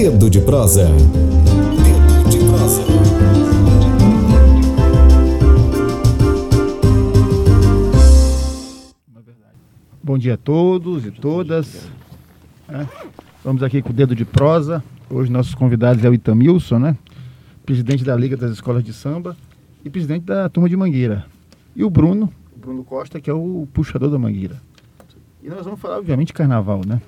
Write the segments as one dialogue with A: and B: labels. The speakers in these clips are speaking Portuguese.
A: Dedo de prosa. Dedo de prosa.
B: Bom dia a todos e todas. É, Vamos aqui com o Dedo de Prosa. Hoje nossos convidados é o Itamilson, né? Presidente da Liga das Escolas de Samba e presidente da Turma de Mangueira. E o Bruno, o Bruno Costa, que é o puxador da Mangueira. E nós vamos falar, obviamente, de carnaval, né?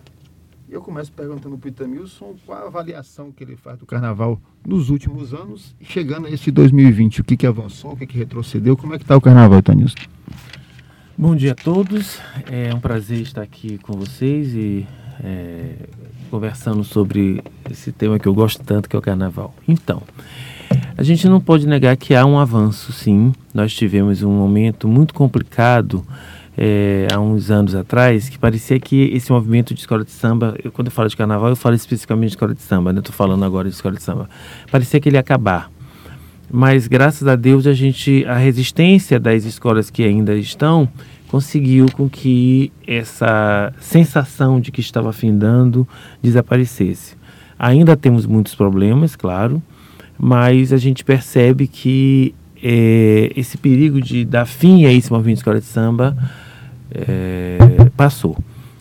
B: Eu começo perguntando para o Itamilson qual a avaliação que ele faz do carnaval nos últimos anos chegando a esse 2020. O que, que avançou, o que, que retrocedeu, como é que está o carnaval, Itamilson?
C: Bom dia a todos, é um prazer estar aqui com vocês e é, conversando sobre esse tema que eu gosto tanto, que é o carnaval. Então, a gente não pode negar que há um avanço, sim. Nós tivemos um momento muito complicado é, há uns anos atrás, que parecia que esse movimento de escola de samba, eu, quando eu falo de carnaval, eu falo especificamente de escola de samba, né? Estou falando agora de escola de samba. Parecia que ele ia acabar. Mas graças a Deus a gente, a resistência das escolas que ainda estão, conseguiu com que essa sensação de que estava findando desaparecesse. Ainda temos muitos problemas, claro, mas a gente percebe que é, esse perigo de dar fim a esse movimento de escola de samba é, passou.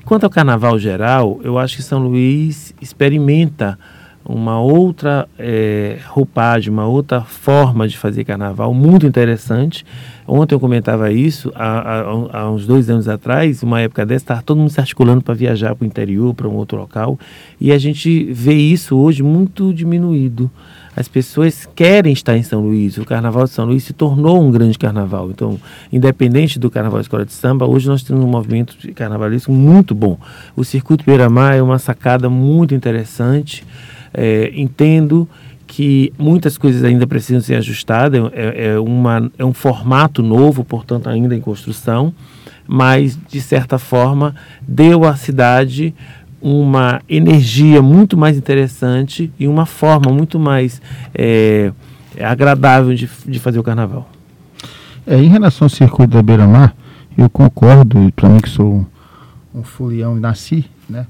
C: Quanto ao carnaval geral, eu acho que São Luís experimenta uma outra é, roupagem, uma outra forma de fazer carnaval muito interessante. Ontem eu comentava isso, há, há, há uns dois anos atrás, uma época dessa, estava todo mundo se articulando para viajar para o interior, para um outro local, e a gente vê isso hoje muito diminuído. As pessoas querem estar em São Luís, o Carnaval de São Luís se tornou um grande carnaval. Então, independente do Carnaval Escola de Samba, hoje nós temos um movimento de carnavalesco muito bom. O Circuito Beira-Mar é uma sacada muito interessante. É, entendo que muitas coisas ainda precisam ser ajustadas, é, é, uma, é um formato novo, portanto, ainda em construção, mas, de certa forma, deu à cidade uma energia muito mais interessante e uma forma muito mais é, agradável de, de fazer o carnaval.
B: É, em relação ao circuito da Beira-Mar, eu concordo, para mim que sou um, folião e nasci, né?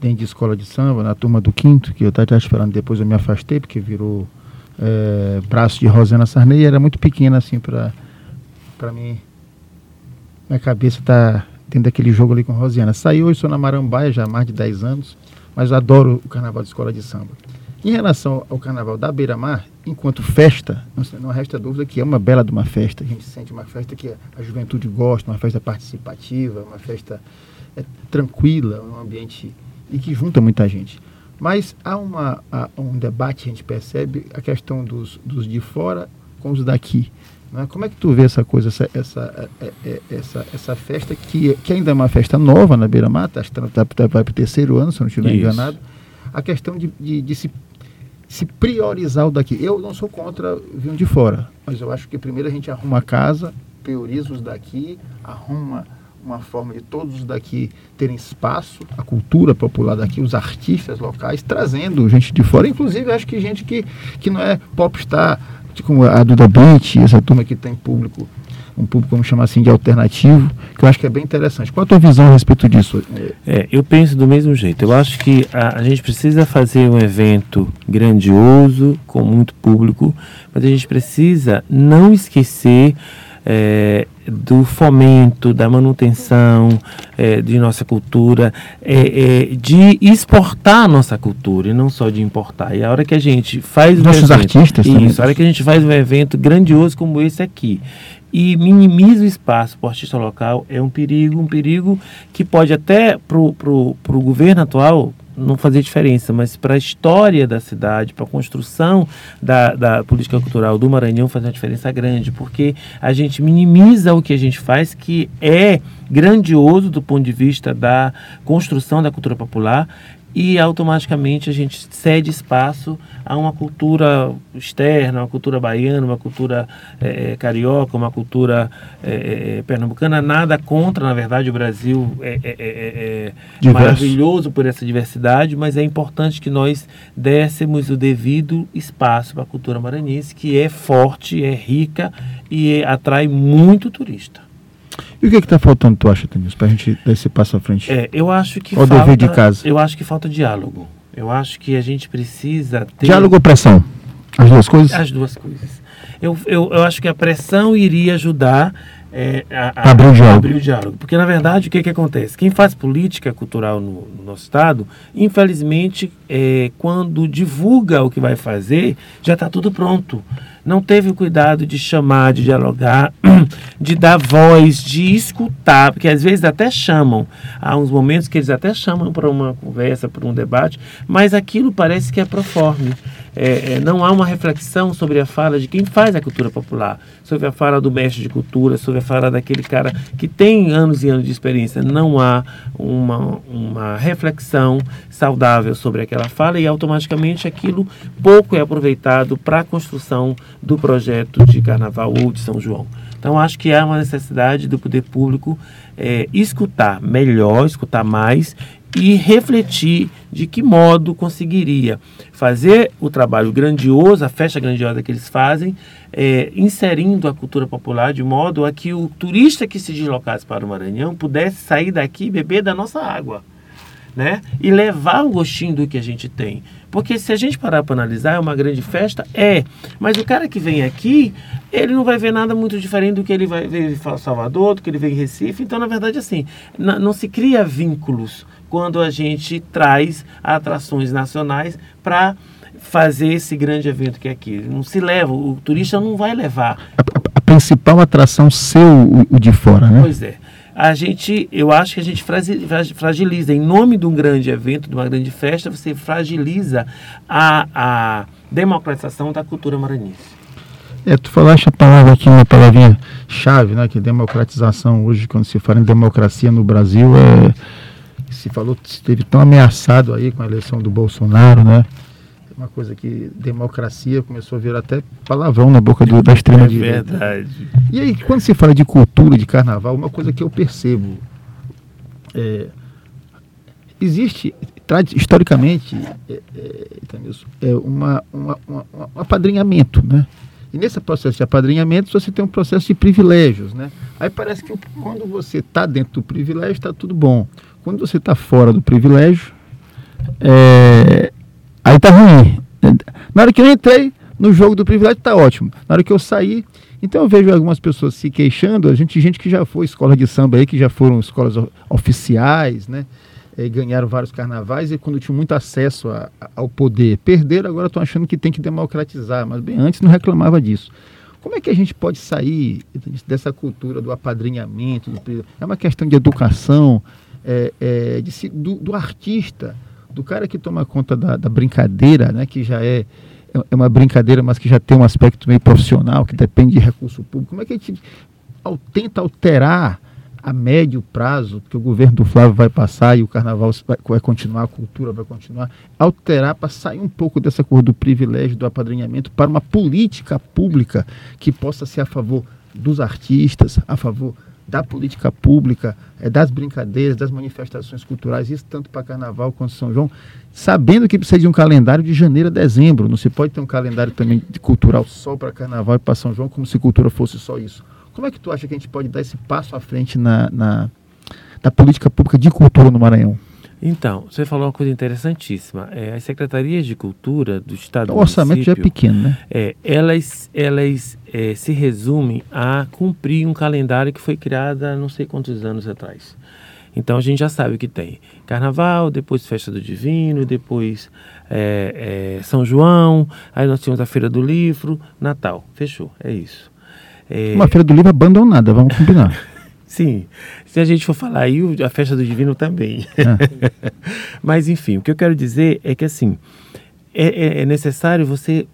B: dentro de escola de samba, na turma do quinto, que eu estava esperando, depois eu me afastei, porque virou é, braço de Rosana Sarney, era muito pequena assim para mim. Minha cabeça tá dentro daquele jogo ali com Rosiana. Saí hoje, sou na Marambaia já há mais de 10 anos, mas adoro o carnaval de escola de samba. Em relação ao carnaval da Beira-Mar, enquanto festa, não, não resta dúvida que é uma bela de uma festa. A gente sente uma festa que a juventude gosta, uma festa participativa, uma festa é, tranquila, um ambiente e que junta muita gente. Mas há uma, há um debate, a gente percebe, a questão dos, dos de fora com os daqui. Né? Como é que tu vê essa coisa, essa, essa, essa, essa festa que, que ainda é uma festa nova na Beira Mata, acho que tá, tá, vai para o terceiro ano, se eu não estiver enganado. A questão de, de, de se, se priorizar o daqui. Eu não sou contra vir de fora, mas eu acho que primeiro a gente arruma a casa, prioriza os daqui, arruma uma forma de todos daqui terem espaço, a cultura popular daqui, os artistas locais, trazendo gente de fora, inclusive acho que gente que, que não é popstar, como a Duda Beat, essa turma que tem público, um público, vamos chamar assim, de alternativo, que eu acho que é bem interessante. Qual a tua visão a respeito disso?
C: É, eu penso do mesmo jeito. Eu acho que a, a gente precisa fazer um evento grandioso, com muito público, mas a gente precisa não esquecer é, do fomento, da manutenção é, de nossa cultura, é, é, de exportar a nossa cultura e não só de importar. E a hora que a gente faz
B: Nossos
C: um
B: evento, artistas
C: isso,
B: também.
C: a hora que a gente faz um evento grandioso como esse aqui e minimiza o espaço para o artista local, é um perigo, um perigo que pode até para o governo atual não fazer diferença, mas para a história da cidade, para a construção da, da política cultural do Maranhão fazer uma diferença grande, porque a gente minimiza o que a gente faz, que é grandioso do ponto de vista da construção da cultura popular e automaticamente a gente cede espaço a uma cultura externa, uma cultura baiana, uma cultura é, carioca, uma cultura é, pernambucana. Nada contra, na verdade, o Brasil é, é, é maravilhoso por essa diversidade, mas é importante que nós dessemos o devido espaço para a cultura maranhense, que é forte, é rica e atrai muito turista.
B: E o que está faltando, tu acha, Tanils, para a gente dar esse passo à frente?
C: É, eu acho que
B: o
C: falta,
B: dever de casa.
C: Eu acho que falta diálogo. Eu acho que a gente precisa ter.
B: Diálogo ou pressão? As duas coisas?
C: As duas coisas. Eu, eu, eu acho que a pressão iria ajudar é, a,
B: a abrir, o diálogo.
C: abrir o diálogo. Porque, na verdade, o que, que acontece? Quem faz política cultural no, no nosso Estado, infelizmente, é, quando divulga o que vai fazer, já está tudo pronto não teve o cuidado de chamar, de dialogar, de dar voz, de escutar, porque às vezes até chamam, há uns momentos que eles até chamam para uma conversa, para um debate, mas aquilo parece que é proforme. É, é, não há uma reflexão sobre a fala de quem faz a cultura popular, sobre a fala do mestre de cultura, sobre a fala daquele cara que tem anos e anos de experiência. Não há uma, uma reflexão saudável sobre aquela fala e automaticamente aquilo pouco é aproveitado para a construção do projeto de Carnaval ou de São João. Então, acho que há uma necessidade do poder público é, escutar melhor, escutar mais e refletir de que modo conseguiria fazer o trabalho grandioso, a festa grandiosa que eles fazem, é, inserindo a cultura popular de modo a que o turista que se deslocasse para o Maranhão pudesse sair daqui e beber da nossa água. Né? E levar o gostinho do que a gente tem. Porque se a gente parar para analisar, é uma grande festa? É. Mas o cara que vem aqui, ele não vai ver nada muito diferente do que ele vai ver em Salvador, do que ele vê em Recife. Então, na verdade, assim, não se cria vínculos quando a gente traz atrações nacionais para fazer esse grande evento que é aqui. Não se leva, o turista não vai levar.
B: A, a principal atração ser o, o, de fora, né?
C: Pois é. A gente, eu acho que a gente fragiliza, em nome de um grande evento, de uma grande festa, você fragiliza a, a democratização da cultura maranhense.
B: É, tu falaste a palavra aqui, uma palavrinha chave, né? Que democratização hoje, quando se fala em democracia no Brasil, é se falou, esteve tão ameaçado aí com a eleição do Bolsonaro, né? Uma coisa que democracia começou a virar até palavrão na boca do, da extrema é direita.
C: verdade.
B: E aí, quando se fala de cultura, de carnaval, uma coisa que eu percebo é, existe historicamente é, é, é uma, uma, uma, um apadrinhamento, né? E nesse processo de apadrinhamento você tem um processo de privilégios, né? Aí parece que quando você está dentro do privilégio está tudo bom. Quando você está fora do privilégio, é, aí está ruim. Na hora que eu entrei no jogo do privilégio, está ótimo. Na hora que eu saí, então eu vejo algumas pessoas se queixando, a gente, gente que já foi escola de samba aí, que já foram escolas oficiais, né? E ganharam vários carnavais e quando tinham muito acesso a, a, ao poder, perderam, agora estão achando que tem que democratizar, mas bem antes não reclamava disso. Como é que a gente pode sair dessa cultura do apadrinhamento? Do, é uma questão de educação, é, é, de, do, do, artista, do cara que toma conta da, da brincadeira, né, que já é, é uma brincadeira, mas que já tem um aspecto meio profissional, que depende de recurso público. Como é que a gente tenta alterar a médio prazo, que o governo do Flávio vai passar e o carnaval vai, vai continuar, a cultura vai continuar, alterar para sair um pouco dessa cor do privilégio, do apadrinhamento, para uma política pública que possa ser a favor dos artistas, a favor da política pública, é, das brincadeiras, das manifestações culturais, isso tanto para Carnaval quanto São João, sabendo que precisa de um calendário de janeiro a dezembro. Não se pode ter um calendário também cultural só para Carnaval e para São João, como se cultura fosse só isso. Como é que tu acha que a gente pode dar esse passo à frente na, na, na política pública de cultura no Maranhão?
C: Então, você falou uma coisa interessantíssima. É, as secretarias de cultura do Estado
B: O orçamento já é pequeno, né?
C: É, elas elas é, se resumem a cumprir um calendário que foi criado há não sei quantos anos atrás. Então a gente já sabe o que tem. Carnaval, depois Festa do Divino, depois é, é, São João, aí nós tínhamos a Feira do Livro, Natal. Fechou, é isso.
B: É, Uma Feira do Livro abandonada, vamos combinar.
C: Sim, se a gente for falar aí, a festa do divino também. É. Mas enfim, o que eu quero dizer é que assim é, é, é necessário você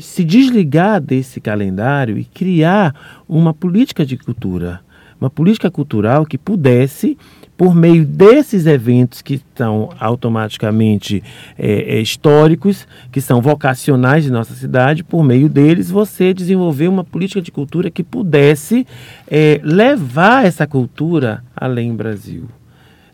C: se desligar desse calendário e criar uma política de cultura, uma política cultural que pudesse por meio desses eventos que estão automaticamente é, é, históricos, que são vocacionais de nossa cidade, por meio deles você desenvolver uma política de cultura que pudesse é, levar essa cultura além do Brasil.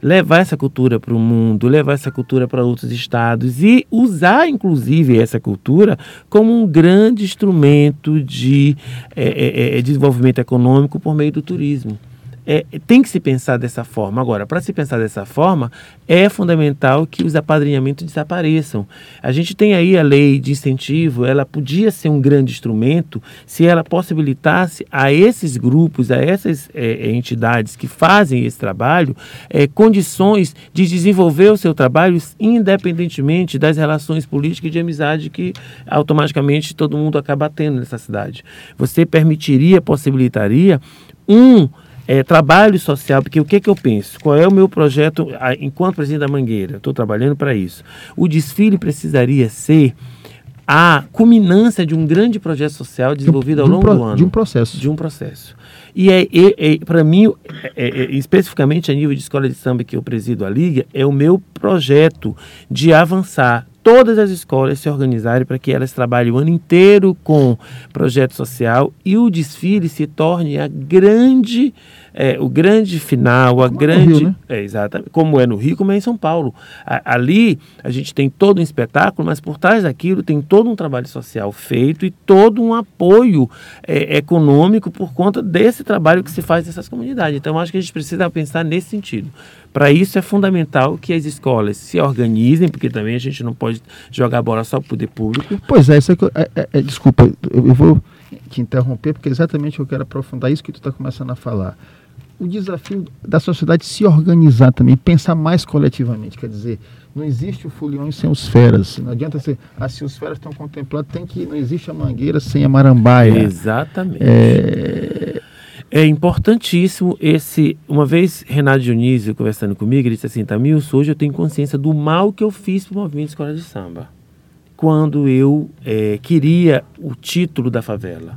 C: Levar essa cultura para o mundo, levar essa cultura para outros estados e usar, inclusive, essa cultura como um grande instrumento de é, é, é, desenvolvimento econômico por meio do turismo. É, tem que se pensar dessa forma. Agora, para se pensar dessa forma, é fundamental que os apadrinhamentos desapareçam. A gente tem aí a lei de incentivo, ela podia ser um grande instrumento se ela possibilitasse a esses grupos, a essas é, é entidades que fazem esse trabalho, é, condições de desenvolver o seu trabalho independentemente das relações políticas e de amizade que automaticamente todo mundo acaba tendo nessa cidade. Você permitiria, possibilitaria um é, trabalho social, porque o que, que eu penso? Qual é o meu projeto a, enquanto presidente da Mangueira? Estou trabalhando para isso. O desfile precisaria ser a culminância de um grande projeto social desenvolvido ao longo
B: pro,
C: do ano.
B: De um processo.
C: De um processo. E é, é, é para mim, é, é, é, especificamente a nível de escola de samba que eu presido a Liga, é o meu projeto de avançar todas as escolas se organizarem para que elas trabalhem o ano inteiro com projeto social e o desfile se torne a grande é, o grande final, a como grande. É, Rio, né? é, exatamente. Como é no Rio, como é em São Paulo. A, ali a gente tem todo um espetáculo, mas por trás daquilo tem todo um trabalho social feito e todo um apoio é, econômico por conta desse trabalho que se faz nessas comunidades. Então, acho que a gente precisa pensar nesse sentido. Para isso é fundamental que as escolas se organizem, porque também a gente não pode jogar bola só para o poder público.
B: Pois é, isso é, é, é, é desculpa, eu, eu vou te interromper, porque exatamente eu quero aprofundar isso que tu está começando a falar o desafio da sociedade se organizar também, pensar mais coletivamente. Quer dizer, não existe o foliões sem os feras. Não adianta ser, se os feras estão contemplados, tem que não existe a mangueira sem a marambaia.
C: Exatamente. É, é importantíssimo esse. Uma vez Renato Dionísio conversando comigo, ele disse assim: Tamilson, hoje eu tenho consciência do mal que eu fiz para o movimento de escola de samba. Quando eu é, queria o título da favela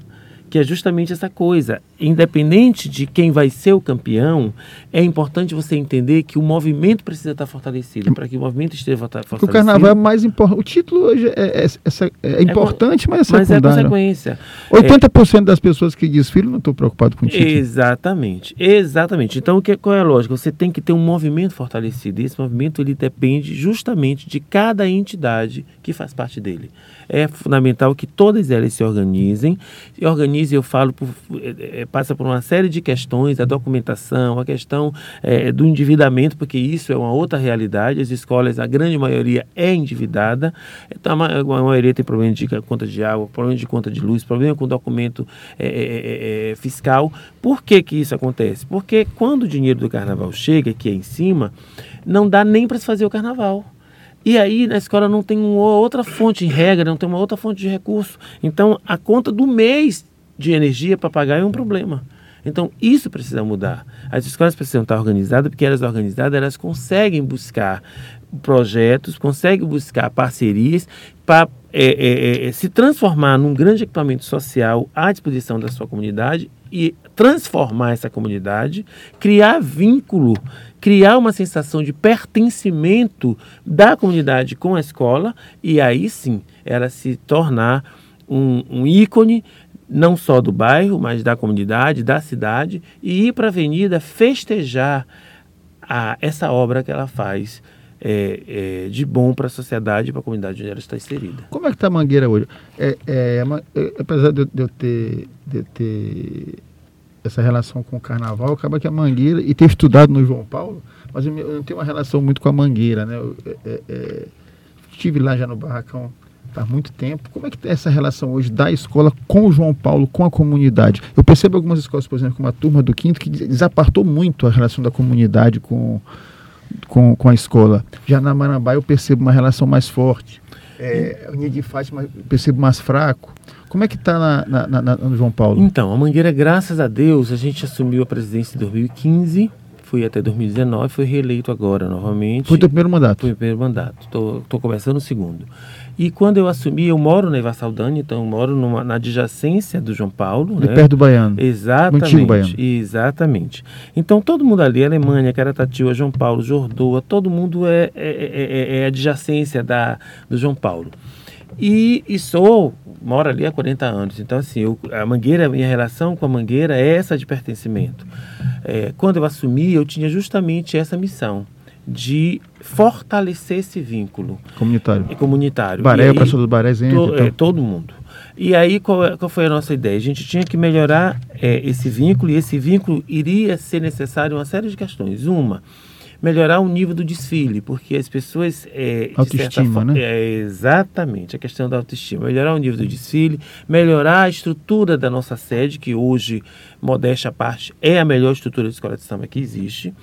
C: que é justamente essa coisa. Independente de quem vai ser o campeão, é importante você entender que o movimento precisa estar fortalecido. Para que o movimento esteja fortalecido. Porque
B: o carnaval é mais importante. O título hoje é, é, é, é importante, é, mas é secundário. Mas é consequência. 80% das pessoas que desfilam não estão preocupados com o título.
C: Exatamente. Exatamente. Então, o que, qual é a lógica? Você tem que ter um movimento fortalecido. E esse movimento ele depende justamente de cada entidade que faz parte dele é fundamental que todas elas se organizem. Se organizem, eu falo, por, é, é, passa por uma série de questões, a documentação, a questão é, do endividamento, porque isso é uma outra realidade. As escolas, a grande maioria é endividada, então, a maioria tem problema de conta de água, problema de conta de luz, problema com documento é, é, é, fiscal. Por que, que isso acontece? Porque quando o dinheiro do carnaval chega, aqui é em cima, não dá nem para se fazer o carnaval. E aí na escola não tem uma outra fonte em regra, não tem uma outra fonte de recurso. Então a conta do mês de energia para pagar é um problema. Então isso precisa mudar. As escolas precisam estar organizadas, porque elas organizadas elas conseguem buscar projetos, conseguem buscar parcerias para é, é, é, se transformar num grande equipamento social à disposição da sua comunidade e transformar essa comunidade, criar vínculo, criar uma sensação de pertencimento da comunidade com a escola e aí sim ela se tornar um, um ícone não só do bairro, mas da comunidade, da cidade e ir para a avenida festejar a, essa obra que ela faz é, é, de bom para a sociedade e para a comunidade onde ela está inserida.
B: Como é que está a Mangueira hoje? É, é, é apesar de, de, eu ter, de eu ter essa relação com o carnaval, acaba que a Mangueira, e ter estudado no João Paulo, mas eu, eu não tenho uma relação muito com a Mangueira, né? Eu, é, estive lá já no Barracão há muito tempo. Como é que é essa relação hoje da escola com o João Paulo, com a comunidade? Eu percebo algumas escolas, por exemplo, como a turma do quinto, que desapartou muito a relação da comunidade com com, com a escola. Já na Marambá eu percebo uma relação mais forte. É, o de Fátima eu percebo mais fraco. Como é que está no João Paulo?
C: Então, a Mangueira, graças a Deus, a gente assumiu a presidência em 2015 fui até 2019, fui reeleito agora novamente.
B: Foi o primeiro mandato?
C: Foi o primeiro mandato. Estou começando o segundo. E quando eu assumi, eu moro na Eva Saldanha, então eu moro numa, na adjacência do João Paulo.
B: De né? perto do Baiano.
C: Exatamente. Antigo Baiano. Exatamente. Então todo mundo ali, Alemanha, Caratativa, João Paulo, Jordoa, todo mundo é, é, é, é adjacência da, do João Paulo. E, e sou, moro ali há 40 anos. Então, assim, eu, a Mangueira, minha relação com a Mangueira é essa de pertencimento. É, quando eu assumi, eu tinha justamente essa missão de fortalecer esse vínculo
B: Comunitário.
C: é comunitário.
B: Baré,
C: E
B: o professor do Baré entra.
C: To-
B: então.
C: é, todo mundo. E aí, qual, é- qual foi a nossa ideia? A gente tinha que melhorar é, esse vínculo, e esse vínculo iria ser necessário uma série de questões. Uma, melhorar o nível do desfile, porque as pessoas. É,
B: Autoestima, né?
C: É, exatamente, a questão da autoestima. Melhorar o nível do desfile, melhorar a estrutura da nossa sede, que hoje, modéstia à parte, é a melhor estrutura de escola de samba que existe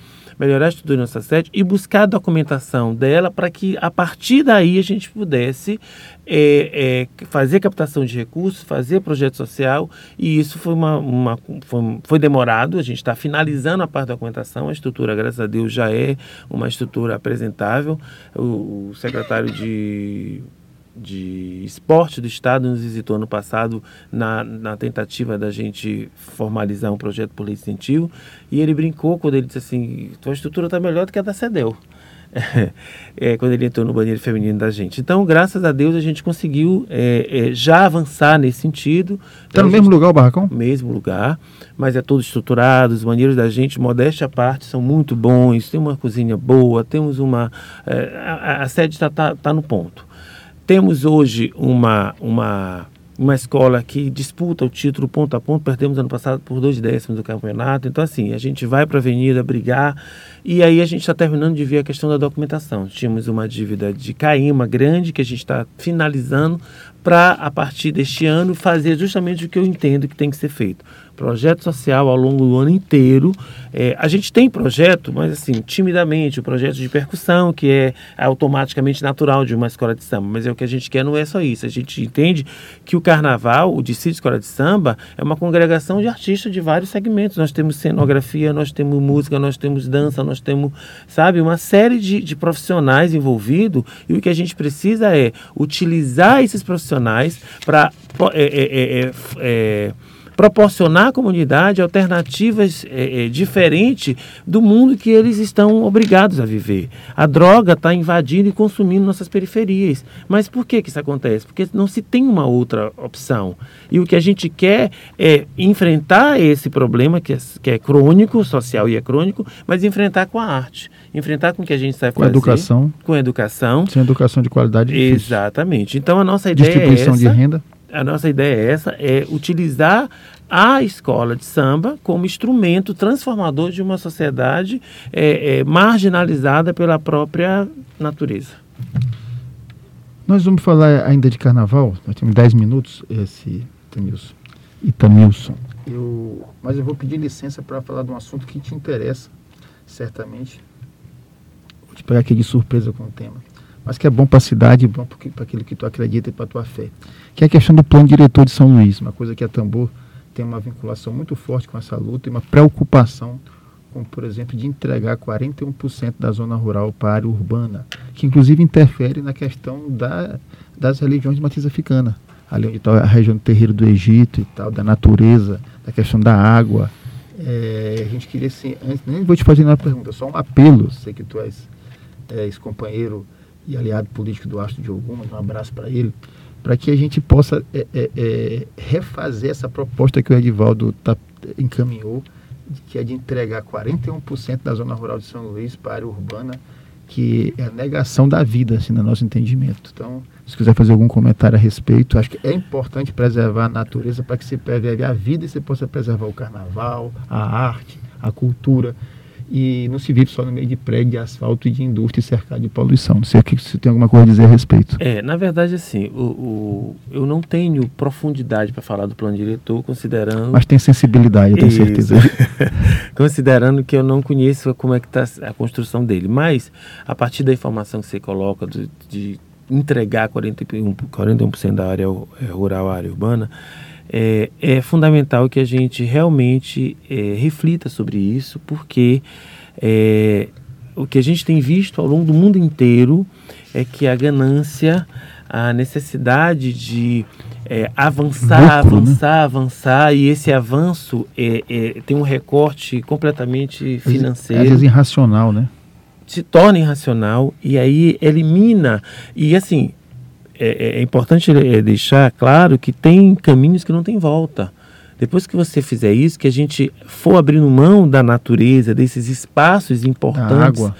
C: melhorar a estrutura da nossa sede e buscar a documentação dela para que a partir daí a gente pudesse é, é, fazer captação de recursos, fazer projeto social. E isso foi, uma, uma- foi, foi demorado, a gente está finalizando a parte da documentação, a estrutura, graças a Deus, já é uma estrutura apresentável. O, o secretário de de esporte do estado nos visitou ano passado na, na tentativa da gente formalizar um projeto por lei de incentivo e ele brincou quando ele disse assim tua estrutura está melhor do que a da CEDEL é, quando ele entrou no banheiro feminino da gente então graças a Deus a gente conseguiu é, é, já avançar nesse sentido
B: Tá no
C: A
B: mesmo
C: gente-
B: lugar o barracão?
C: mesmo lugar, mas é todo estruturado, os banheiros da gente, modéstia à parte, são muito bons, tem uma cozinha boa, temos uma... eh, a, a sede está tá, tá no ponto. Temos hoje uma, uma, uma escola que disputa o título ponto a ponto, perdemos ano passado por dois décimos do campeonato, então assim, a gente vai para a avenida brigar, e aí a gente está terminando de ver a questão da documentação. Tínhamos uma dívida de Caíma grande, que a gente está finalizando, para, a partir deste ano, fazer justamente o que eu entendo que tem que ser feito. Projeto social ao longo do ano inteiro. É, a gente tem projeto, mas assim, timidamente, o projeto de percussão, que é automaticamente natural de uma escola de samba. Mas é o que a gente quer, não é só isso. A gente entende que o carnaval, o desfile de escola de samba, é uma congregação de artistas de vários segmentos. Nós temos cenografia, nós temos música, nós temos dança, nós temos, sabe, uma série de, de profissionais envolvidos. E o que a gente precisa é utilizar esses profissionais para proporcionar à comunidade alternativas é, é, diferentes do mundo que eles estão obrigados a viver. A droga está invadindo e consumindo nossas periferias. Mas por que, que isso acontece? Porque não se tem uma outra opção. E o que a gente quer é enfrentar esse problema que é, que é crônico, social e é crônico, mas enfrentar com a arte. Enfrentar com o que a gente sabe
B: Com a
C: fazer.
B: educação.
C: Com a educação.
B: Sem educação de qualidade. é difícil.
C: Exatamente. Então a nossa ideia é
B: Distribuição
C: essa
B: de renda.
C: a nossa ideia é essa, é utilizar a escola de samba como instrumento transformador de uma sociedade é, é, marginalizada pela própria natureza.
B: Nós vamos falar ainda de carnaval. Nós temos 10 minutos, esse Itamilson. Itamilson. Eu, mas eu vou pedir licença para falar de um assunto que te interessa, certamente. Vou te pegar aqui de surpresa com o tema. Mas que é bom para a cidade, bom para aquilo que tu acredita e para a tua fé. Que é a questão do plano diretor de São Luís, uma coisa que a Tambor tem uma vinculação muito forte com essa luta e uma preocupação com, por exemplo, de entregar 41% da zona rural para a área urbana, que inclusive interfere na questão da, das religiões de matriz africana, ali onde está a região do terreiro do Egito e tal, da natureza, da questão da água. É, a gente queria, assim, antes, nem vou te fazer nenhuma pergunta, só um apelo, sei que tu és é, ex-companheiro e aliado político do Astro de Ogum, um abraço para ele, para que a gente possa é, é, é, refazer essa proposta que o Edivaldo tá, encaminhou, que é de entregar 41% da zona rural de São Luís para a área urbana, que é a negação da vida, assim, no nosso entendimento. Então, se quiser fazer algum comentário a respeito, acho que é importante preservar a natureza para que se preserve a vida e se possa preservar o carnaval, a arte, a cultura. E não se vive só no meio de prédio, de asfalto e de indústria cercado de poluição. Não sei o que você tem alguma coisa a dizer a respeito.
C: É, na verdade, assim, o, o- eu não tenho profundidade para falar do plano diretor, considerando.
B: Mas tem sensibilidade, eu tenho
C: Isso.
B: certeza.
C: Considerando que eu não conheço como é que está a construção dele. Mas, a partir da informação que você coloca do- de entregar 41%, 41 da área eh, rural à área urbana, é, é fundamental que a gente realmente eh, reflita sobre isso, porque eh, o que a gente tem visto ao longo do mundo inteiro é que a ganância, a necessidade de eh, avançar,
B: Lucro, né?
C: avançar, avançar, e esse avanço é, é, tem um recorte completamente financeiro
B: Às vezes irracional, né?
C: se torna irracional e aí elimina. E assim, é, é importante é, deixar claro que tem caminhos que não tem volta. Depois que você fizer isso, que a gente for abrindo mão da natureza, desses espaços
B: A
C: importantes.
B: água.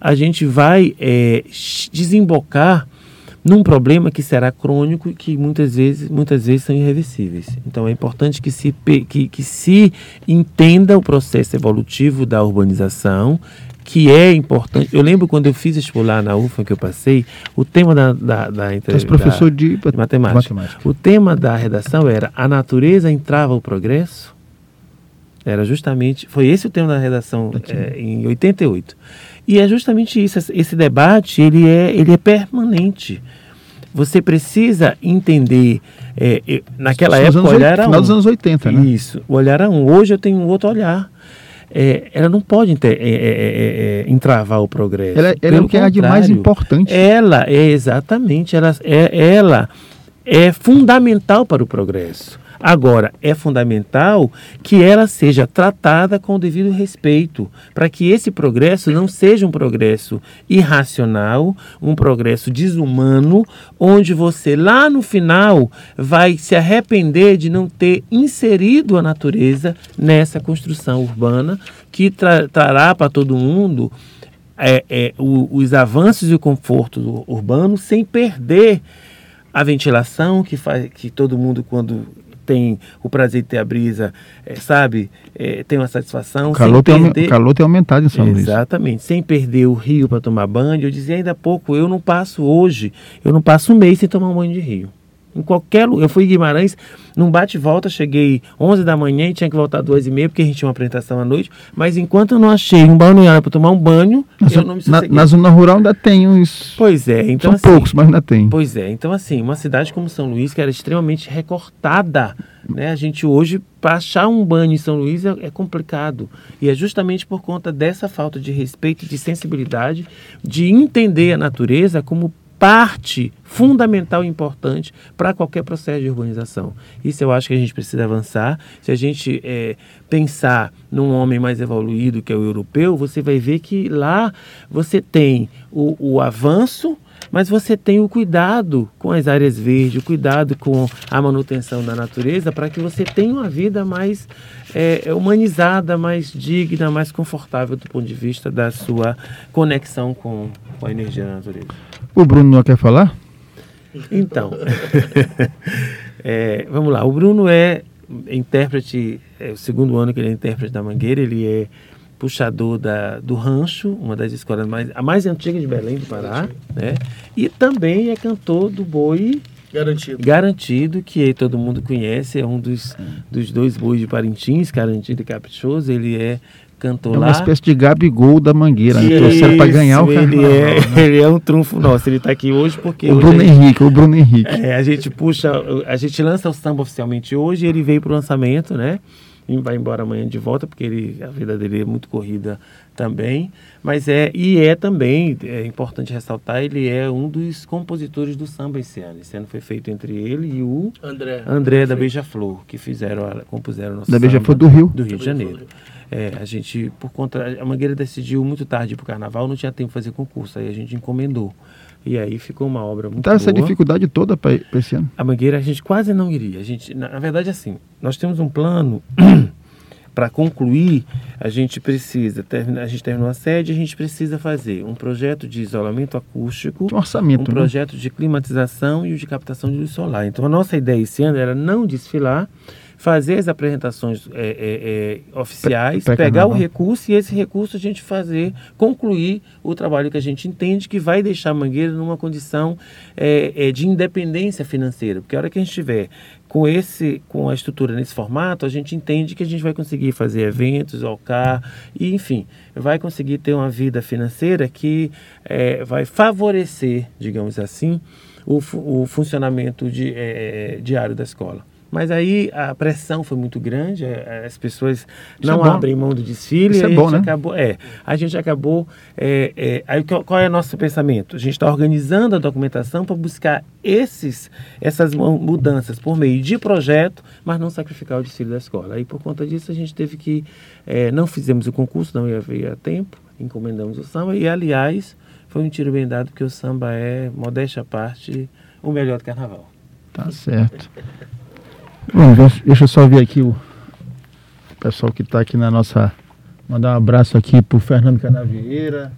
C: a gente vai é, desembocar num problema que será crônico e que muitas vezes, muitas vezes são irreversíveis. Então é importante que se, que, que se entenda o processo evolutivo da urbanização, que é importante. Eu lembro quando eu fiz vestibular na UFA que eu passei, o tema da, da, da,
B: Então, professor de,
C: de matemática. matemática. O tema da redação era a natureza entrava o progresso. Era justamente, foi esse o tema da redação é, em 88. E é justamente isso, esse debate ele é, ele é permanente. Você precisa entender, é, naquela época, o olhar
B: a um. Final dos anos 80, né?
C: Isso, o olhar a um. Hoje eu tenho um outro olhar. É, ela não pode inter, é, é, é, entravar o progresso.
B: Ela, ela é o que é de mais importante.
C: Ela é exatamente, ela é, ela é fundamental para o progresso. Agora, é fundamental que ela seja tratada com o devido respeito, para que esse progresso não seja um progresso irracional, um progresso desumano, onde você lá no final vai se arrepender de não ter inserido a natureza nessa construção urbana que tra trará para todo mundo é, é, o, os avanços e o conforto urbano sem perder a ventilação que faz que todo mundo quando tem o prazer de ter a brisa, é, sabe? É, tem uma satisfação.
B: O calor, tem, perder... calor tem aumentado em São
C: Luís. Exatamente. Sem perder o rio para tomar banho. Eu dizia ainda há pouco, eu não passo hoje, eu não passo um mês sem tomar um banho de rio. Em qualquer lugar. Eu fui em Guimarães, num bate-volta, cheguei 11 da manhã e tinha que voltar duas e meia, porque a gente tinha uma apresentação à noite. Mas enquanto eu não achei um balneário para tomar um banho,
B: na,
C: eu não me
B: na, na zona rural ainda tem uns.
C: Pois é, então.
B: São
C: assim,
B: poucos, mas ainda tem.
C: Pois é, então assim, uma cidade como São Luís, que era extremamente recortada, né? A gente hoje, para achar um banho em São Luís é, é complicado. E é justamente por conta dessa falta de respeito, de sensibilidade, de entender a natureza como parte fundamental e importante para qualquer processo de urbanização. Isso eu acho que a gente precisa avançar. Se a gente é, pensar num homem mais evoluído que é o europeu, você vai ver que lá você tem o, o avanço mas você tem o cuidado com as áreas verdes, o cuidado com a manutenção da natureza para que você tenha uma vida mais é, humanizada, mais digna, mais confortável do ponto de vista da sua conexão com, com a energia da natureza.
B: O Bruno não quer falar?
C: Então, é, vamos lá. O Bruno é intérprete, é o segundo ano que ele é intérprete da Mangueira, ele é puxador da, do Rancho, uma das escolas mais, a mais antiga de Belém do Pará, né? E também é cantor do boi
D: Garantido.
C: Garantido, que todo mundo conhece, é um dos, dos dois bois de Parintins, Garantido e Caprichoso. Ele é cantor
B: é
C: lá.
B: uma espécie de Gabigol da Mangueira, né? torcendo para ganhar o
C: ele é, né? ele é um trunfo nosso. Ele está aqui hoje porque.
B: O Bruno Henrique, o Bruno Henrique.
C: É, a gente puxa, a gente lança o samba oficialmente hoje, ele veio para o lançamento, né? E vai embora amanhã de volta, porque ele, a vida dele é muito corrida também. Mas é, e é também, é importante ressaltar, ele é um dos compositores do samba esse ano. Esse ano foi feito entre ele e o
D: André,
C: André da Beija-Flor, que fizeram, compuseram nosso
B: Da Beija-Flor do Rio.
C: Do Rio de Janeiro. É, a gente, por conta, a Mangueira decidiu muito tarde para o carnaval, não tinha tempo de fazer concurso, aí a gente encomendou. E aí ficou uma obra muito
B: tá
C: boa.
B: essa dificuldade toda para esse ano?
C: A Mangueira a gente quase não iria. A gente, na, na verdade, assim, nós temos um plano para concluir, a gente precisa terminar, a gente terminou a sede, a gente precisa fazer um projeto de isolamento acústico,
B: um orçamento,
C: um
B: né?
C: projeto de climatização e o de captação de luz solar. Então a nossa ideia esse ano era não desfilar, fazer as apresentações é, é, é, oficiais, pegar o recurso e esse recurso a gente fazer, concluir o trabalho que a gente entende que vai deixar a Mangueira numa condição é, é, de independência financeira. Porque a hora que a gente tiver com esse com a estrutura nesse formato, a gente entende que a gente vai conseguir fazer eventos, alcar, e enfim, vai conseguir ter uma vida financeira que é, vai favorecer, digamos assim, o, o funcionamento de, diário da escola. Mas aí a pressão foi muito grande, é, é, as pessoas Isso não é abrem mão do desfile.
B: Isso é bom, né?
C: Acabou, é, a gente acabou. É, é, aí qual é o nosso pensamento? A gente está organizando a documentação para buscar esses, essas mudanças por meio de projeto, mas não sacrificar o desfile da escola. Aí por conta disso a gente teve que. É, não fizemos o concurso, não ia haver a tempo, encomendamos o samba, e aliás, foi um tiro bem dado, porque o samba é, modéstia à parte, o melhor do carnaval.
B: Tá certo. Bom, deixa eu só ver aqui o pessoal que está aqui na nossa. Mandar um abraço aqui para o Fernando Canavieira,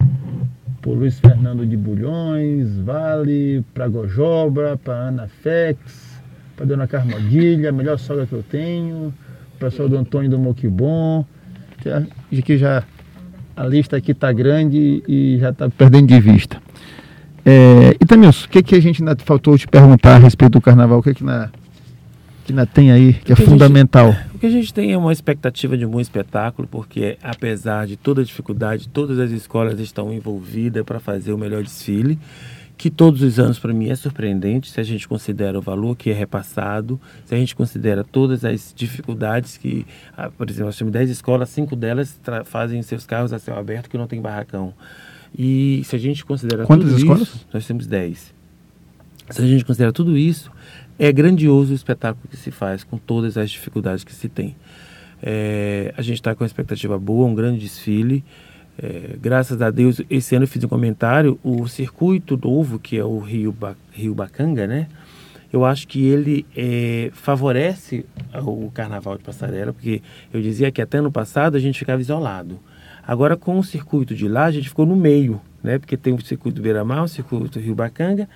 B: por Luiz Fernando de Bulhões, Vale, para Gojobra, para Ana Fex, para Dona Carmodilha, a melhor sogra que eu tenho, para o do Antônio do Moquibon, que, que já a lista aqui está grande e já está perdendo de vista. É, e Tamilson, o que, que a gente ainda faltou te perguntar a respeito do carnaval? O que, que na que ainda tem aí, que é o fundamental?
C: Gente, o que a gente tem é uma expectativa de um bom espetáculo, porque apesar de toda a dificuldade, todas as escolas estão envolvidas para fazer o melhor desfile, que todos os anos para mim é surpreendente, se a gente considera o valor que é repassado, se a gente considera todas as dificuldades que, ah, por exemplo, nós temos 10 escolas, cinco delas fazem seus carros a céu aberto que não tem barracão. E se a gente considera
B: Quantas escolas?
C: Isso, nós temos 10. Se a gente considera tudo isso, é grandioso o espetáculo que se faz com todas as dificuldades que se tem. É, a gente está com uma expectativa boa, um grande desfile. É, graças a Deus, esse ano eu fiz um comentário, o circuito novo, que é o Rio, ba Rio Bacanga, né? Eu acho que ele é, favorece o carnaval de passarela, porque eu dizia que até no passado a gente ficava isolado. Agora, com o circuito de lá, a gente ficou no meio né? Porque tem o circuito Beira-Mar, o circuito Rio Bacanga,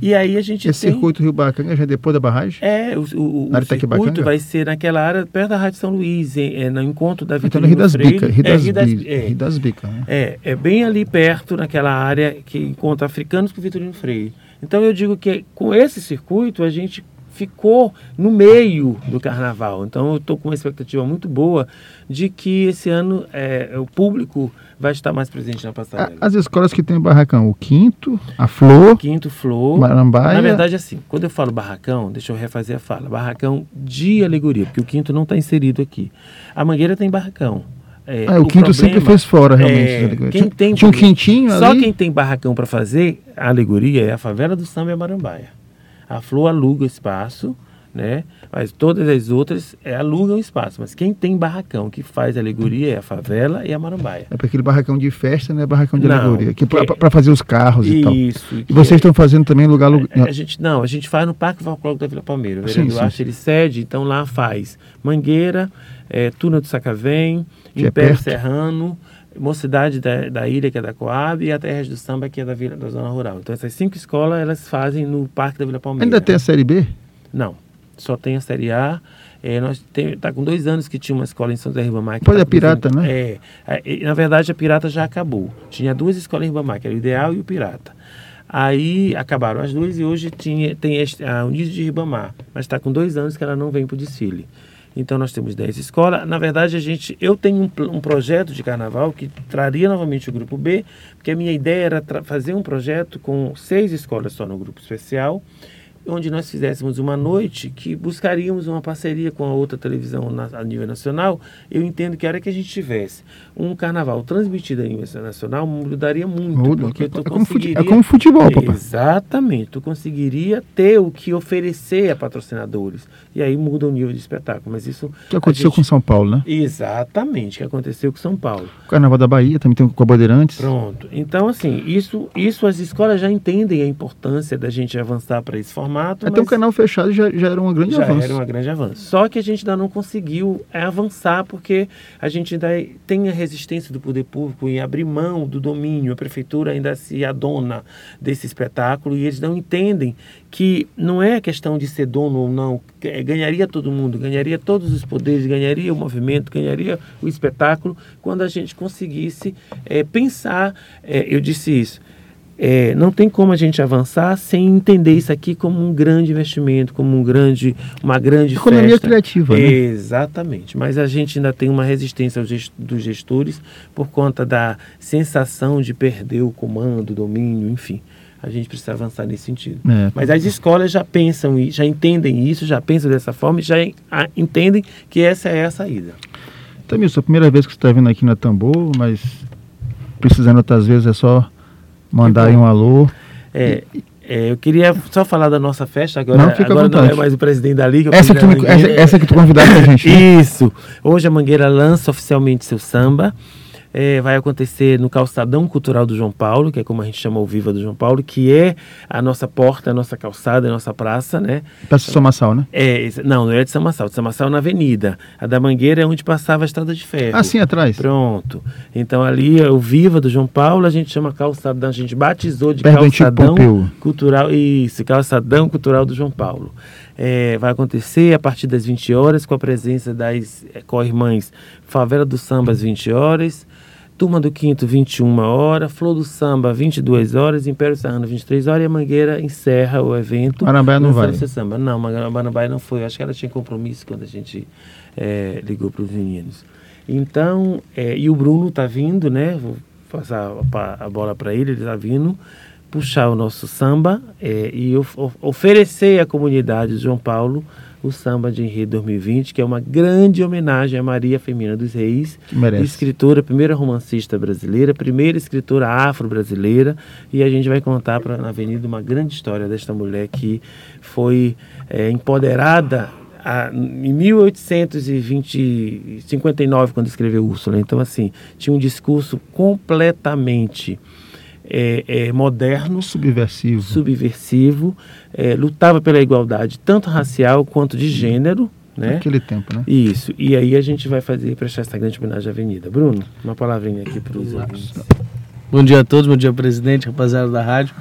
C: e aí a gente
B: Esse
C: tem...
B: circuito Rio Bacanga já é depois da barragem?
C: É, o, o, o circuito vai ser naquela área perto da Rádio São Luís, em, é, no encontro da
B: Vitorino Então, Rio Bicas. Rio,
C: é, Rio
B: das,
C: é,
B: Rio das Bicas, né?
C: É, é bem ali perto, naquela área que encontra africanos com Vitorino Freire. Então eu digo que com esse circuito a gente ficou no meio do carnaval. Então eu estou com uma expectativa muito boa de que esse ano é, o público vai estar mais presente na passarela.
B: As escolas que tem barracão, o Quinto, a Flor,
C: Quinto, Flor,
B: Marambaia.
C: Na verdade, assim, quando eu falo barracão, deixa eu refazer a fala, barracão de alegoria, porque o Quinto não está inserido aqui. A Mangueira tem barracão.
B: É, ah, o, o quinto sempre fez fora, realmente.
C: É, quem tem,
B: tinha um quintinho
C: Só
B: ali.
C: quem tem barracão para fazer a alegoria é a favela do samba e a Marambaia. A Flor aluga espaço, né? Mas todas as outras é, alugam espaço. Mas quem tem barracão que faz alegoria é a favela e a marambaia.
B: É para aquele barracão de festa, né? Barracão de não, alegoria. Que, que para fazer os carros
C: isso,
B: e tal.
C: Isso.
B: E vocês estão fazendo também lugar, lugar.
C: A, a gente não, a gente faz no Parque Folclórico da Vila Palmeira. O vereador sim, sim. ele cede, então lá faz Mangueira, é, Tuna do Sacavém, que Império é Serrano. Mocidade da, da ilha, que é da Coab, e a Terras do Samba, que é da, vila, da zona rural. Então, essas cinco escolas, elas fazem no Parque da Vila Palmeira.
B: Ainda tem a Série B?
C: Não só tem a Série A. É, nós tem, tá com dois anos que tinha uma escola em São José Ribamar.
B: Pode tá a Pirata, né?
C: É, é, na verdade a Pirata já acabou. Tinha duas escolas em Ribamar, que era o Ideal e o Pirata. Aí acabaram as duas e hoje tinha, tem este, a Unido de Ribamar, mas está com dois anos que ela não vem para o desfile. Então nós temos 10 escolas. Na verdade, a gente, eu tenho um, um, projeto de carnaval que traria novamente o grupo B, porque a minha ideia era fazer um projeto com seis escolas só no grupo especial onde nós fizéssemos uma noite que buscaríamos uma parceria com a outra televisão na, a nível nacional, eu entendo que a hora que a gente tivesse um carnaval transmitido a nível nacional, mudaria muito.
B: Muda. Porque tu é, conseguiria, como futebol, papai.
C: Exatamente. Tu conseguiria ter o que oferecer a patrocinadores. E aí muda o nível de espetáculo. Mas isso.
B: O que aconteceu gente... com São Paulo, né?
C: Exatamente, o que aconteceu com São Paulo.
B: O Carnaval da Bahia também tem com a Bandeirantes.
C: Pronto. Então, assim, isso, isso as escolas já entendem a importância da gente avançar para esse formato formato.
B: Até o canal fechado já, já era um grande
C: já
B: avanço.
C: Já era um grande avanço. Só que a gente ainda não conseguiu é, avançar porque a gente ainda tem a resistência do poder público em abrir mão do domínio. A prefeitura ainda se adona desse espetáculo e eles não entendem que não é questão de ser dono ou não. É, ganharia todo mundo, ganharia todos os poderes, ganharia o movimento, ganharia o espetáculo quando a gente conseguisse é, pensar. É, eu disse isso é, não tem como a gente avançar sem entender isso aqui como um grande investimento, como um grande, uma grande
B: Economia
C: festa.
B: criativa, né?
C: Exatamente. Mas a gente ainda tem uma resistência dos gestores por conta da sensação de perder o comando, o domínio, enfim. A gente precisa avançar nesse sentido. É. Mas as escolas já pensam e já entendem isso, já pensam dessa forma e já entendem que essa é a saída.
B: Tamilson, a primeira vez que você está vindo aqui na Tambor, mas precisando outras vezes é só mandar aí um alô.
C: É, é, eu queria só falar da nossa festa agora.
B: Não, fica
C: agora
B: não
C: é mais o presidente da liga.
B: Essa que, tu, essa, essa, que tu convidaste a gente.
C: Né? Isso. Hoje a Mangueira lança oficialmente seu samba. É, vai acontecer no Calçadão Cultural do João Paulo, que é como a gente chama o Viva do João Paulo, que é a nossa porta, a nossa calçada, a nossa praça, né?
B: Praça de São Massal, né?
C: É, não, não é de São Massal, de Massal na Avenida. A da Mangueira é onde passava a Estrada de Ferro.
B: Ah, sim, atrás.
C: Pronto. Então ali é o Viva do João Paulo, a gente chama calçadão, a gente batizou de calçadão
B: Pompeu.
C: cultural, isso, calçadão cultural do João Paulo. É, vai acontecer a partir das 20 horas com a presença das é, co-irmãs Favela do Samba às 20 horas, Turma do Quinto 21 horas, Flor do Samba 22 horas, Império Serrano 23 horas e a Mangueira encerra o evento.
B: Marambaia não vai.
C: Samba. Não, Mar- Marambaia não foi. Acho que ela tinha compromisso quando a gente é, ligou para os meninos. Então, é, e o Bruno tá vindo, né? Vou passar a, a bola para ele, ele tá vindo puxar o nosso samba é, e of- of- oferecer à comunidade de João Paulo o samba de enredo 2020, que é uma grande homenagem a Maria Firmina dos Reis, escritora, primeira romancista brasileira, primeira escritora afro-brasileira, e a gente vai contar pra, na Avenida uma grande história desta mulher que foi é, empoderada a- em 1859, quando escreveu Úrsula. Então, assim, tinha um discurso completamente é, é, moderno,
B: Subversivo.
C: subversivo, é, lutava pela igualdade, tanto racial quanto de gênero, né?
B: Naquele tempo, né?
C: Isso. E aí a gente vai fazer prestar essa grande homenagem à Avenida. Bruno, uma palavrinha aqui para os ouvintes.
D: Bom dia a todos, bom dia presidente, rapaziada da rádio.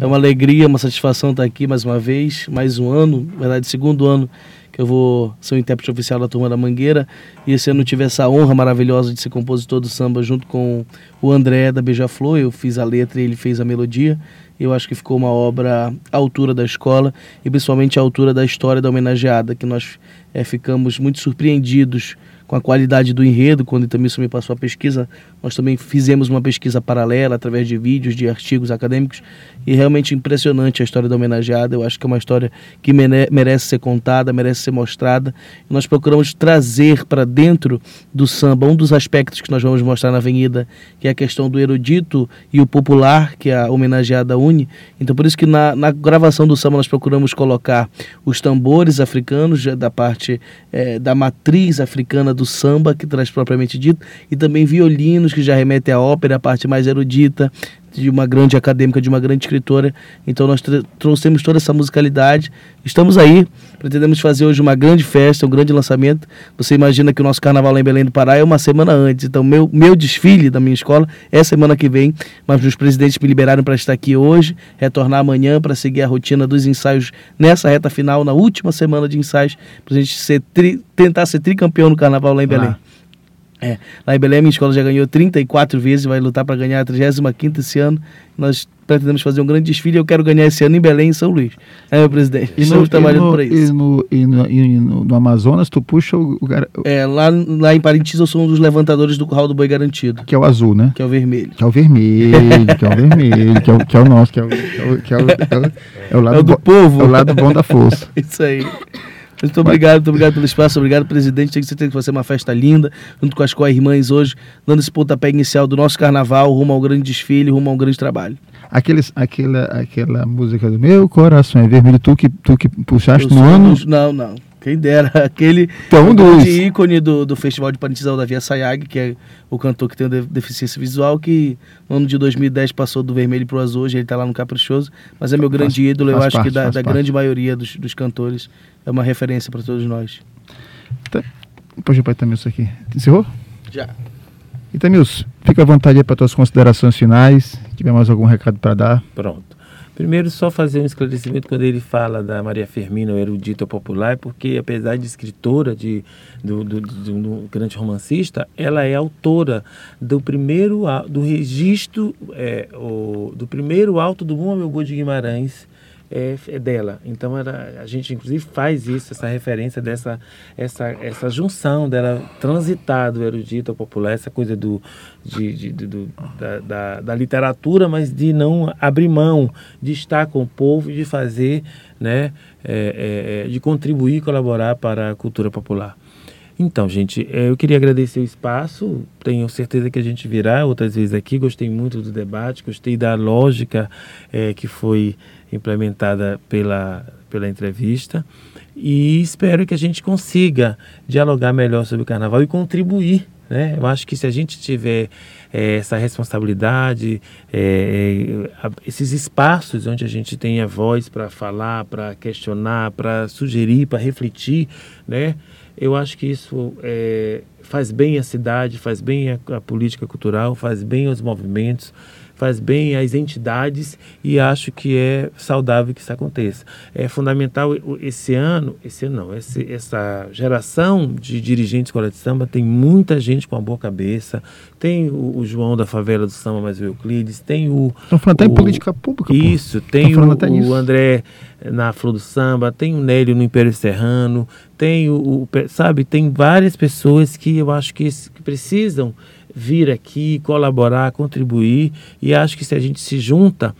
D: É uma alegria, uma satisfação estar aqui mais uma vez, mais um ano, na verdade, segundo ano que eu vou ser o intérprete oficial da Turma da Mangueira. E esse ano eu tive essa honra maravilhosa de ser compositor do samba junto com o André da Beija-Flor. Eu fiz a letra e ele fez a melodia. Eu acho que ficou uma obra à altura da escola e principalmente à altura da história da homenageada, que nós eh, ficamos muito surpreendidos com a qualidade do enredo, quando também isso me passou a pesquisa, nós também fizemos uma pesquisa paralela através de vídeos, de artigos acadêmicos, e realmente impressionante a história da homenageada. Eu acho que é uma história que mere- merece ser contada, merece ser mostrada. Nós procuramos trazer para dentro do samba um dos aspectos que nós vamos mostrar na Avenida, que é a questão do erudito e o popular, que a homenageada une. Então, por isso que na, na gravação do samba nós procuramos colocar os tambores africanos, da parte eh, da matriz africana do samba, que traz propriamente dito, e também violinos, que já remetem à ópera, a parte mais erudita, de uma grande acadêmica, de uma grande escritora. Então nós trouxemos toda essa musicalidade. Estamos aí, pretendemos fazer hoje uma grande festa, um grande lançamento. Você imagina que o nosso carnaval lá em Belém do Pará é uma semana antes. Então meu, meu desfile da minha escola é semana que vem, mas os presidentes me liberaram para estar aqui hoje, retornar amanhã para seguir a rotina dos ensaios nessa reta final, na última semana de ensaios, para a gente ser tri- tentar ser tricampeão no carnaval lá em Belém.
B: Lá.
D: É, lá em Belém, minha escola já ganhou 34 vezes, vai lutar para ganhar a 35 esse ano. Nós pretendemos fazer um grande desfile e eu quero ganhar esse ano em Belém em São Luís. É, meu presidente. Estamos trabalhando
B: e no,
D: para isso.
B: E, no, e, no, e no- no Amazonas, tu puxa o, o gar-
D: É, lá, lá em Parintins eu sou um dos levantadores do curral do boi garantido,
B: que é o azul, né?
D: que é o vermelho.
B: Que é o vermelho, que é o vermelho, que é o, que é o nosso, que é o, que é o, que é o, é o- é o lado
D: É o do povo.
B: É o lado bom da força.
D: Isso aí. Muito obrigado, muito obrigado pelo espaço, obrigado, presidente. Que ser- tem que fazer uma festa linda, junto com as co-irmãs hoje, dando esse pontapé inicial do nosso carnaval, rumo ao grande desfile, rumo a um grande trabalho.
B: Aqueles, aquela, aquela música do meu coração é vermelho, tu que, tu que puxaste
D: Eu
B: no ano.
D: Não, não. Quem dera. Aquele
B: Então,
D: grande ícone do, do Festival de Parintins é o Davi Assayag, que é o cantor que tem de- deficiência visual, que no ano de 2010 passou do vermelho para o azul, hoje ele está lá no Caprichoso, mas é meu
B: Faz-
D: grande ídolo, eu
B: faz
D: acho
B: parte,
D: que da,
B: faz
D: da grande maioria dos, dos cantores é uma referência para todos nós.
B: Puxa para Itamilson aqui. Encerrou?
D: Já.
B: Itamilson, fica à vontade aí para tuas considerações finais. Se tiver mais algum recado para dar.
C: Pronto. Primeiro, só fazer um esclarecimento quando ele fala da Maria Firmina, o erudito popular, porque apesar de escritora, de, do, do, do- do grande romancista, ela é autora do primeiro do registro, é, o, do primeiro alto do Bom Meu de Guimarães, é, é dela. Então ela, a gente inclusive faz isso, essa referência dessa essa, essa junção dela transitar do erudito ao popular, essa coisa do, de, de- do- do- da, da, da literatura, mas de não abrir mão, de estar com o povo e de fazer, né, é, é, é, de contribuir colaborar para a cultura popular. Então, gente, eh, eu queria agradecer o espaço. Tenho certeza que a gente virá outras vezes aqui. Gostei muito do debate, gostei da lógica eh, que foi implementada pela, pela entrevista. E espero que a gente consiga dialogar melhor sobre o carnaval e contribuir Né? Eu acho que se a gente tiver é, essa responsabilidade, é, esses espaços onde a gente tem a voz para falar, para questionar, para sugerir, para refletir, né? eu acho que isso é, faz bem à cidade, faz bem à, à política cultural, faz bem aos movimentos faz bem às entidades e acho que é saudável que isso aconteça. É fundamental esse ano, esse ano não, esse, essa geração de dirigentes de escola de samba tem muita gente com a boa cabeça. Tem o, o João da favela do samba, mais o Euclides, tem o.
E: Estão falando até em política pública.
C: Isso, pô. tem o, o André na Flor do Samba, tem o Nélio no Império Serrano, tem o, o, sabe, tem várias pessoas que eu acho que, que precisam vir aqui, colaborar, contribuir e acho que se a gente se junta,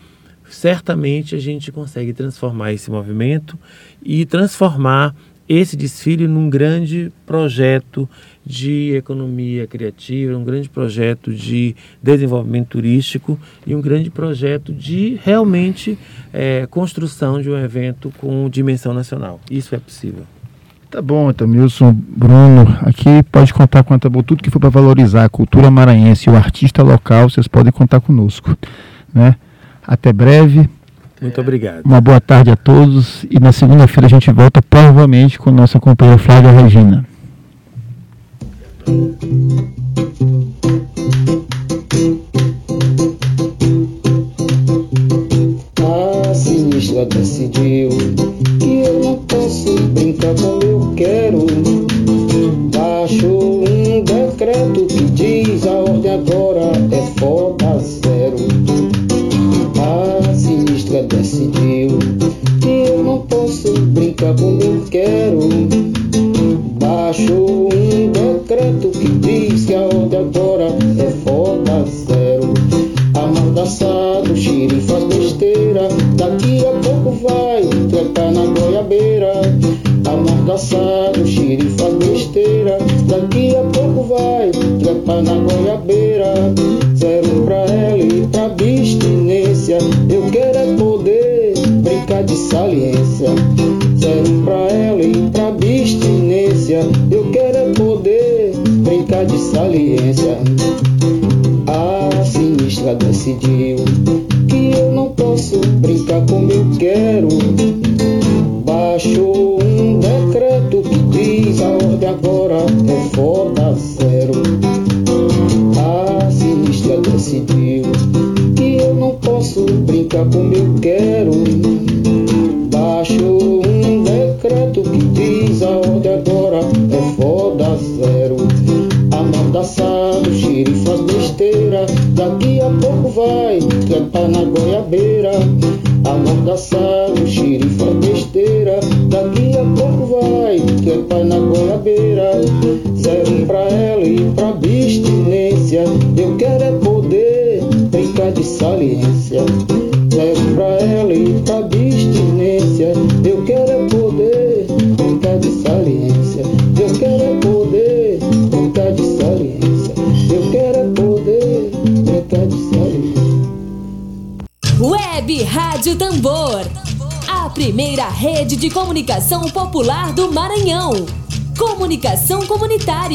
C: certamente a gente consegue transformar esse movimento e transformar esse desfile num grande projeto de economia criativa, um grande projeto de desenvolvimento turístico e um grande projeto de realmente é, construção de um evento com dimensão nacional. Isso é possível.
E: Tá bom, Etamilson, Bruno, aqui pode contar com a Tabu, tudo que for para valorizar a cultura maranhense e o artista local, vocês podem contar conosco, né? Até breve.
C: Muito obrigado.
E: Uma boa tarde a todos e na segunda-feira a gente volta provavelmente com nossa companheira Flávia Regina.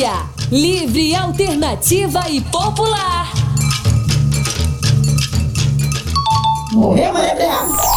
F: Comunitária. Livre, alternativa e popular.
G: Morreu, Maria Braga.